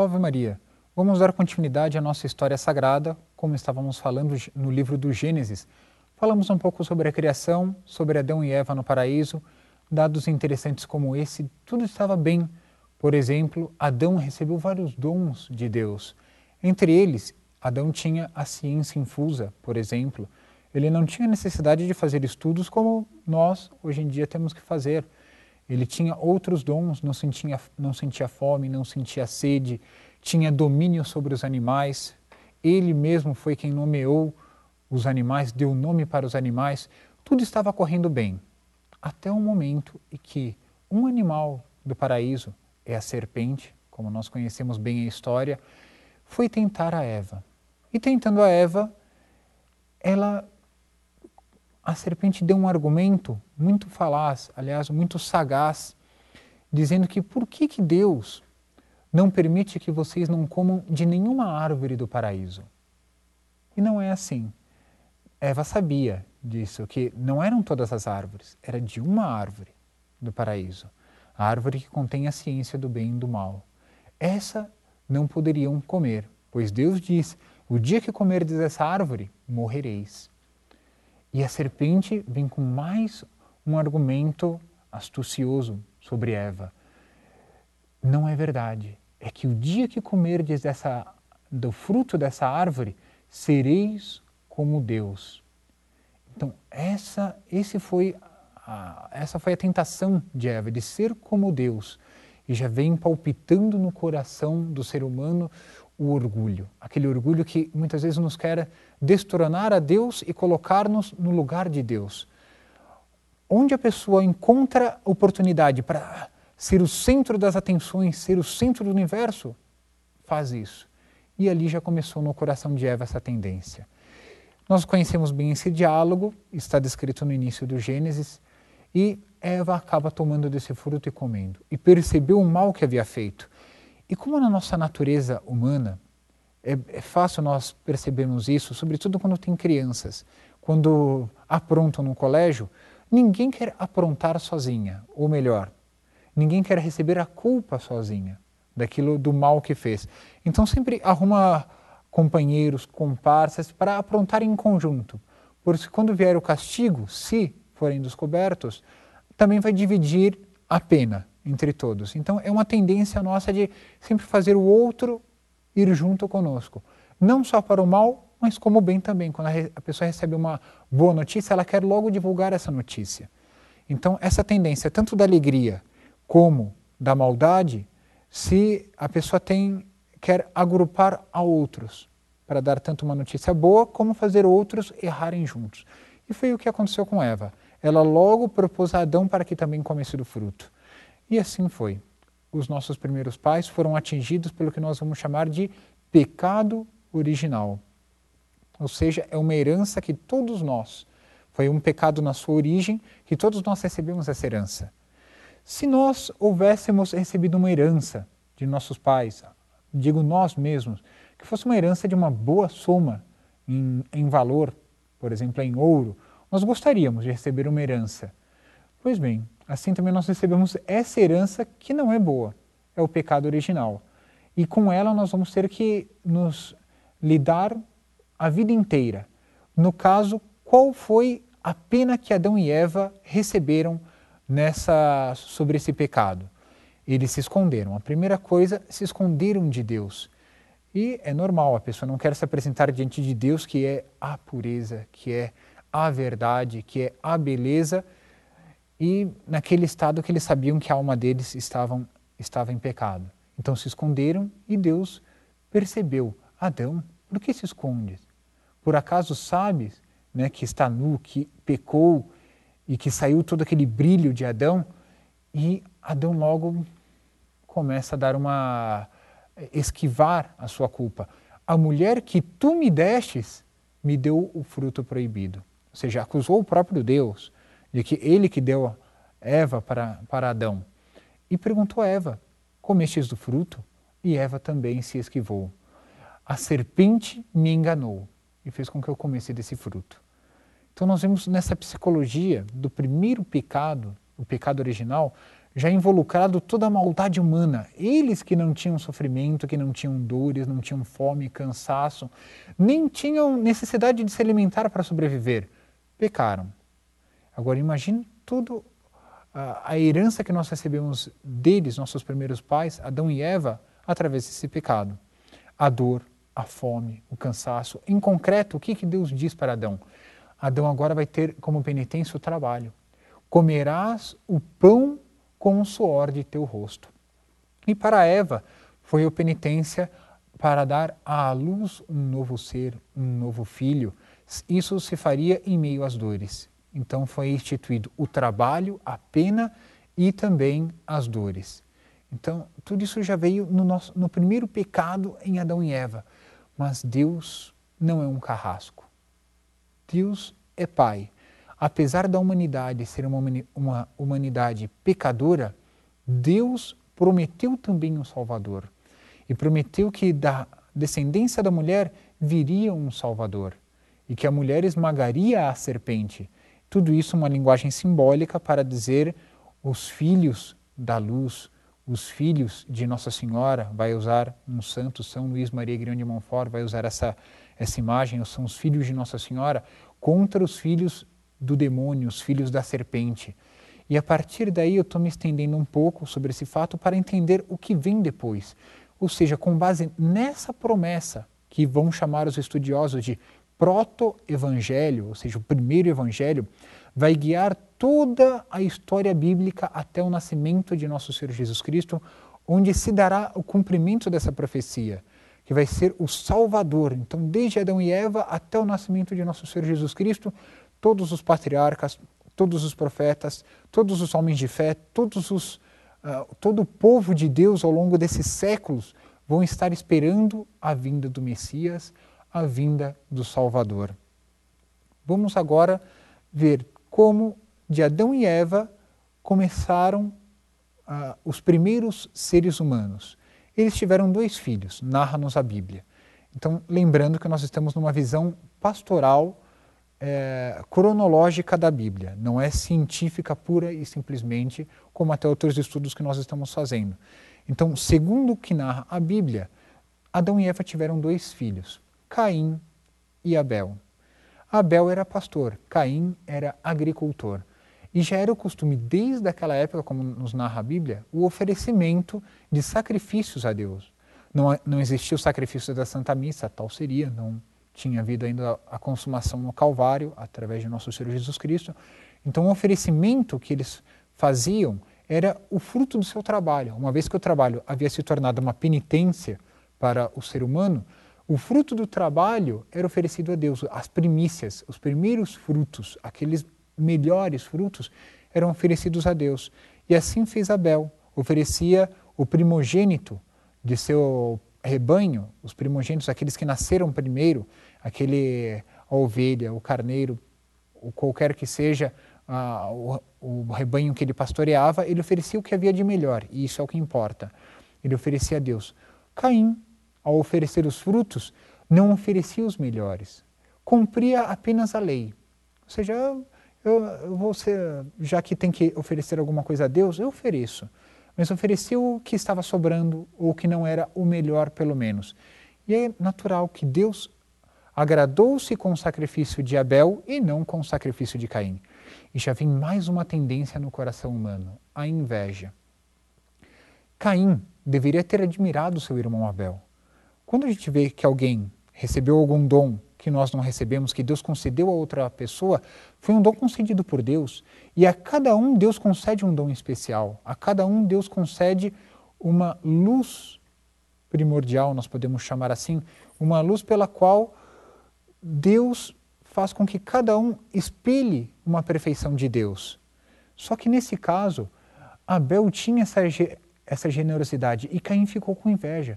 Salve Maria! Vamos dar continuidade à nossa história sagrada, como estávamos falando no livro do Gênesis. Falamos um pouco sobre a criação, sobre Adão e Eva no paraíso. Dados interessantes como esse, tudo estava bem. Por exemplo, Adão recebeu vários dons de Deus. Entre eles, Adão tinha a ciência infusa, por exemplo. Ele não tinha necessidade de fazer estudos como nós hoje em dia temos que fazer. Ele tinha outros dons, não sentia, não sentia fome, não sentia sede, tinha domínio sobre os animais. Ele mesmo foi quem nomeou os animais, deu nome para os animais. Tudo estava correndo bem, até o momento em que um animal do paraíso, é a serpente, como nós conhecemos bem a história, foi tentar a Eva. E tentando a Eva, ela a serpente deu um argumento muito falaz, aliás, muito sagaz, dizendo que por que, que Deus não permite que vocês não comam de nenhuma árvore do paraíso? E não é assim. Eva sabia disso, que não eram todas as árvores, era de uma árvore do paraíso, a árvore que contém a ciência do bem e do mal. Essa não poderiam comer, pois Deus diz: o dia que comerdes dessa árvore, morrereis. E a serpente vem com mais um argumento astucioso sobre Eva. Não é verdade. É que o dia que comerdes dessa, do fruto dessa árvore, sereis como Deus. Então, essa, esse foi a, essa foi a tentação de Eva, de ser como Deus. E já vem palpitando no coração do ser humano o orgulho, aquele orgulho que muitas vezes nos quer destronar a Deus e colocar-nos no lugar de Deus. Onde a pessoa encontra oportunidade para ser o centro das atenções, ser o centro do universo, faz isso. E ali já começou no coração de Eva essa tendência. Nós conhecemos bem esse diálogo, está descrito no início do Gênesis, e Eva acaba tomando desse fruto e comendo, e percebeu o mal que havia feito. E como na nossa natureza humana, é, é, fácil nós percebermos isso, sobretudo quando tem crianças. Quando aprontam no colégio, ninguém quer aprontar sozinha, ou melhor, ninguém quer receber a culpa sozinha daquilo do mal que fez. Então sempre arruma companheiros, comparsas para aprontar em conjunto. Porque quando vier o castigo, se forem descobertos, também vai dividir a pena entre todos. Então é uma tendência nossa de sempre fazer o outro ir junto conosco, não só para o mal, mas como o bem também. Quando a pessoa recebe uma boa notícia, ela quer logo divulgar essa notícia. Então essa tendência tanto da alegria como da maldade, se a pessoa tem quer agrupar a outros para dar tanto uma notícia boa como fazer outros errarem juntos. E foi o que aconteceu com Eva. Ela logo propôs a Adão para que também comesse do fruto. E assim foi. Os nossos primeiros pais foram atingidos pelo que nós vamos chamar de pecado original. Ou seja, é uma herança que todos nós, foi um pecado na sua origem, que todos nós recebemos essa herança. Se nós houvéssemos recebido uma herança de nossos pais, digo nós mesmos, que fosse uma herança de uma boa soma em, em valor, por exemplo, em ouro, nós gostaríamos de receber uma herança. Pois bem, assim também nós recebemos essa herança que não é boa, é o pecado original. E com ela nós vamos ter que nos lidar a vida inteira. No caso, qual foi a pena que Adão e Eva receberam nessa sobre esse pecado? Eles se esconderam. A primeira coisa, se esconderam de Deus. E é normal, a pessoa não quer se apresentar diante de Deus, que é a pureza, que é a verdade, que é a beleza, e naquele estado que eles sabiam que a alma deles estavam, estava em pecado. Então se esconderam e Deus percebeu: Adão, por que se esconde? Por acaso sabes né, que está nu, que pecou e que saiu todo aquele brilho de Adão? E Adão logo começa a dar uma. esquivar a sua culpa. A mulher que tu me destes me deu o fruto proibido. Ou seja, acusou o próprio Deus de que ele que deu Eva para, para Adão. E perguntou a Eva: Comestes do fruto? E Eva também se esquivou. A serpente me enganou e fez com que eu comesse desse fruto. Então nós vemos nessa psicologia do primeiro pecado, o pecado original, já involucrado toda a maldade humana. Eles que não tinham sofrimento, que não tinham dores, não tinham fome, cansaço, nem tinham necessidade de se alimentar para sobreviver, pecaram. Agora imagine tudo a, a herança que nós recebemos deles, nossos primeiros pais, Adão e Eva, através desse pecado. A dor, a fome, o cansaço. Em concreto, o que, que Deus diz para Adão? Adão agora vai ter como penitência o trabalho. Comerás o pão com o suor de teu rosto. E para Eva foi a penitência para dar à luz um novo ser, um novo filho. Isso se faria em meio às dores. Então foi instituído o trabalho, a pena e também as dores. Então, tudo isso já veio no, nosso, no primeiro pecado em Adão e Eva. Mas Deus não é um carrasco. Deus é Pai. Apesar da humanidade ser uma, uma humanidade pecadora, Deus prometeu também um Salvador. E prometeu que da descendência da mulher viria um Salvador. E que a mulher esmagaria a serpente. Tudo isso uma linguagem simbólica para dizer os filhos da luz, os filhos de Nossa Senhora, vai usar um santo, São Luís Maria Grião de Montfort, vai usar essa, essa imagem, são os filhos de Nossa Senhora, contra os filhos do demônio, os filhos da serpente. E a partir daí eu estou me estendendo um pouco sobre esse fato para entender o que vem depois. Ou seja, com base nessa promessa que vão chamar os estudiosos de proto-evangelho, ou seja, o primeiro evangelho, vai guiar toda a história bíblica até o nascimento de nosso Senhor Jesus Cristo, onde se dará o cumprimento dessa profecia, que vai ser o Salvador. Então, desde Adão e Eva até o nascimento de nosso Senhor Jesus Cristo, todos os patriarcas, todos os profetas, todos os homens de fé, todos os, uh, todo o povo de Deus ao longo desses séculos vão estar esperando a vinda do Messias, a vinda do Salvador. Vamos agora ver como de Adão e Eva começaram uh, os primeiros seres humanos. Eles tiveram dois filhos, narra-nos a Bíblia. Então, lembrando que nós estamos numa visão pastoral, é, cronológica da Bíblia, não é científica pura e simplesmente, como até outros estudos que nós estamos fazendo. Então, segundo o que narra a Bíblia, Adão e Eva tiveram dois filhos, Caim e Abel. Abel era pastor, Caim era agricultor. E já era o costume, desde aquela época, como nos narra a Bíblia, o oferecimento de sacrifícios a Deus. Não, não existia o sacrifício da Santa Missa, tal seria, não tinha havido ainda a consumação no Calvário, através de nosso Senhor Jesus Cristo. Então, o oferecimento que eles faziam era o fruto do seu trabalho. Uma vez que o trabalho havia se tornado uma penitência para o ser humano, o fruto do trabalho era oferecido a Deus, as primícias, os primeiros frutos, aqueles melhores frutos, eram oferecidos a Deus. E assim fez Abel, oferecia o primogênito de seu rebanho, os primogênitos, aqueles que nasceram primeiro, aquele a ovelha, o carneiro, o qualquer que seja o, o rebanho que ele pastoreava, ele oferecia o que havia de melhor, e isso é o que importa. Ele oferecia a Deus. Caim ao oferecer os frutos, não oferecia os melhores, cumpria apenas a lei. Ou seja, eu, eu vou ser, já que tem que oferecer alguma coisa a Deus, eu ofereço. Mas oferecia o que estava sobrando, ou que não era o melhor, pelo menos. E é natural que Deus agradou-se com o sacrifício de Abel e não com o sacrifício de Caim. E já vem mais uma tendência no coração humano, a inveja. Caim deveria ter admirado seu irmão Abel. Quando a gente vê que alguém recebeu algum dom que nós não recebemos, que Deus concedeu a outra pessoa, foi um dom concedido por Deus. E a cada um Deus concede um dom especial. A cada um Deus concede uma luz primordial, nós podemos chamar assim, uma luz pela qual Deus faz com que cada um espelhe uma perfeição de Deus. Só que nesse caso, Abel tinha essa, essa generosidade e Caim ficou com inveja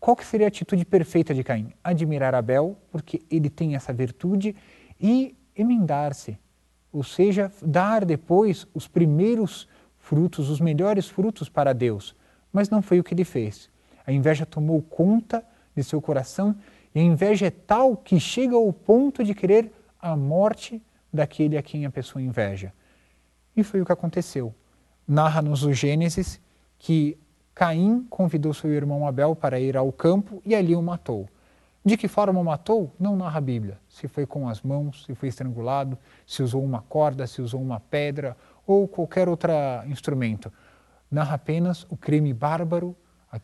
qual que seria a atitude perfeita de Caim? Admirar Abel, porque ele tem essa virtude, e emendar-se, ou seja, dar depois os primeiros frutos, os melhores frutos para Deus. Mas não foi o que ele fez. A inveja tomou conta de seu coração e a inveja é tal que chega ao ponto de querer a morte daquele a quem a pessoa inveja. E foi o que aconteceu. narra-nos o Gênesis que Caim convidou seu irmão Abel para ir ao campo e ali o matou. De que forma o matou? Não narra a Bíblia. Se foi com as mãos, se foi estrangulado, se usou uma corda, se usou uma pedra ou qualquer outro instrumento. Narra apenas o crime bárbaro,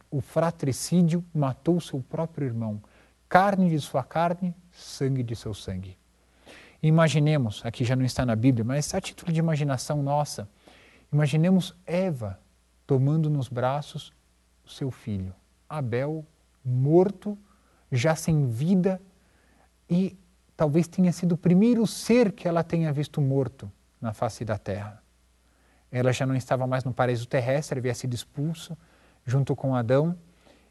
o fratricídio, matou seu próprio irmão. Carne de sua carne, sangue de seu sangue. Imaginemos, aqui já não está na Bíblia, mas a título de imaginação nossa, imaginemos Eva tomando nos braços o seu filho, Abel, morto, já sem vida, e talvez tenha sido o primeiro ser que ela tenha visto morto na face da terra. Ela já não estava mais no paraíso terrestre, havia sido expulsa junto com Adão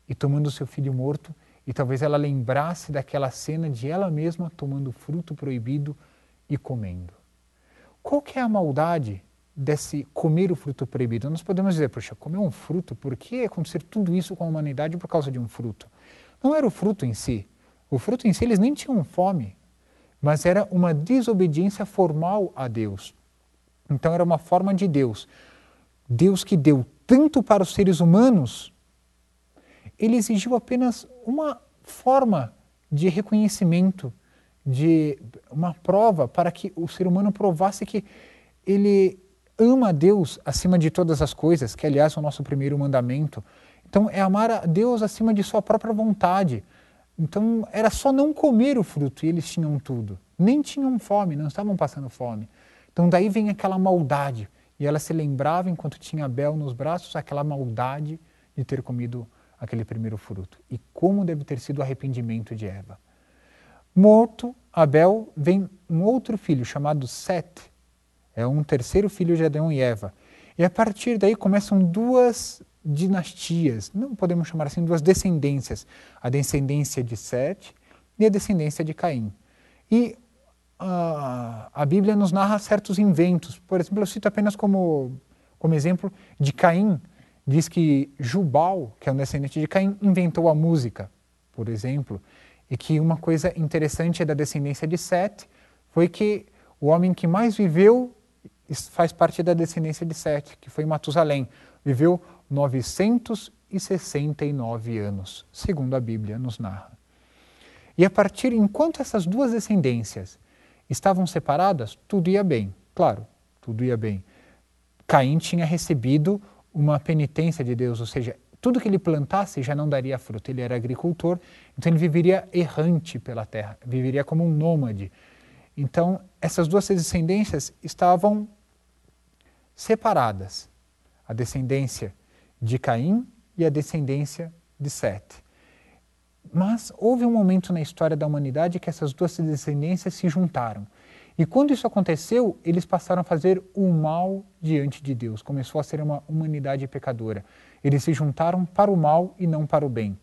e tomando seu filho morto, e talvez ela lembrasse daquela cena de ela mesma tomando fruto proibido e comendo. Qual que é a maldade desse comer o fruto proibido. Nós podemos dizer, poxa, comer um fruto, por que acontecer tudo isso com a humanidade por causa de um fruto? Não era o fruto em si. O fruto em si, eles nem tinham fome, mas era uma desobediência formal a Deus. Então era uma forma de Deus. Deus que deu tanto para os seres humanos, ele exigiu apenas uma forma de reconhecimento, de uma prova para que o ser humano provasse que ele ama a Deus acima de todas as coisas, que aliás é o nosso primeiro mandamento. Então é amar a Deus acima de sua própria vontade. Então era só não comer o fruto e eles tinham tudo. Nem tinham fome, não estavam passando fome. Então daí vem aquela maldade. E ela se lembrava, enquanto tinha Abel nos braços, aquela maldade de ter comido aquele primeiro fruto. E como deve ter sido o arrependimento de Eva. Morto, Abel, vem um outro filho chamado Sete, é um terceiro filho de Adão e Eva. E a partir daí começam duas dinastias, não podemos chamar assim, duas descendências. A descendência de Sete e a descendência de Caim. E a, a Bíblia nos narra certos inventos. Por exemplo, eu cito apenas como, como exemplo de Caim. Diz que Jubal, que é um descendente de Caim, inventou a música, por exemplo. E que uma coisa interessante da descendência de Sete foi que o homem que mais viveu faz parte da descendência de Sete, que foi Matusalém. Viveu 969 anos, segundo a Bíblia nos narra. E a partir, enquanto essas duas descendências estavam separadas, tudo ia bem. Claro, tudo ia bem. Caim tinha recebido uma penitência de Deus, ou seja, tudo que ele plantasse já não daria fruto. Ele era agricultor, então ele viveria errante pela terra, viveria como um nômade. Então, essas duas descendências estavam separadas, a descendência de Caim e a descendência de Sete. Mas houve um momento na história da humanidade que essas duas descendências se juntaram. E quando isso aconteceu, eles passaram a fazer o mal diante de Deus. Começou a ser uma humanidade pecadora. Eles se juntaram para o mal e não para o bem.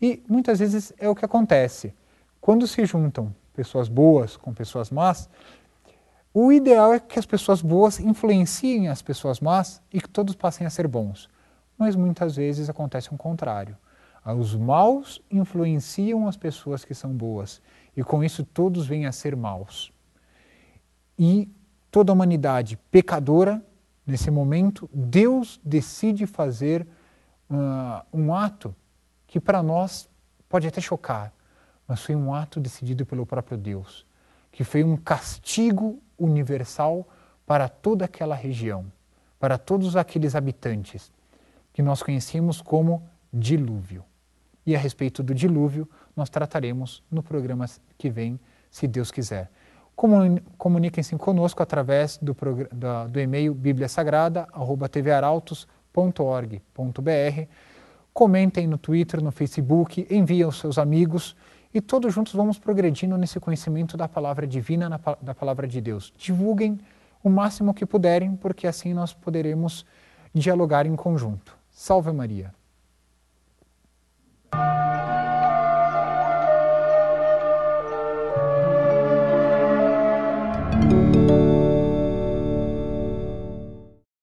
E muitas vezes é o que acontece. Quando se juntam pessoas boas com pessoas más, o ideal é que as pessoas boas influenciem as pessoas más e que todos passem a ser bons. Mas muitas vezes acontece o contrário. Os maus influenciam as pessoas que são boas e com isso todos vêm a ser maus. E toda a humanidade pecadora, nesse momento, Deus decide fazer uh, um ato que para nós pode até chocar, mas foi um ato decidido pelo próprio Deus, que foi um castigo universal para toda aquela região, para todos aqueles habitantes que nós conhecemos como dilúvio. E a respeito do dilúvio, nós trataremos no programa que vem, se Deus quiser. Comuniquem-se conosco através do, do, do e-mail bibliasagrada.tvarautos.org.br. Comentem no Twitter, no Facebook, enviem aos seus amigos e todos juntos vamos progredindo nesse conhecimento da palavra divina, da palavra de Deus. Divulguem o máximo que puderem, porque assim nós poderemos dialogar em conjunto. Salve Maria!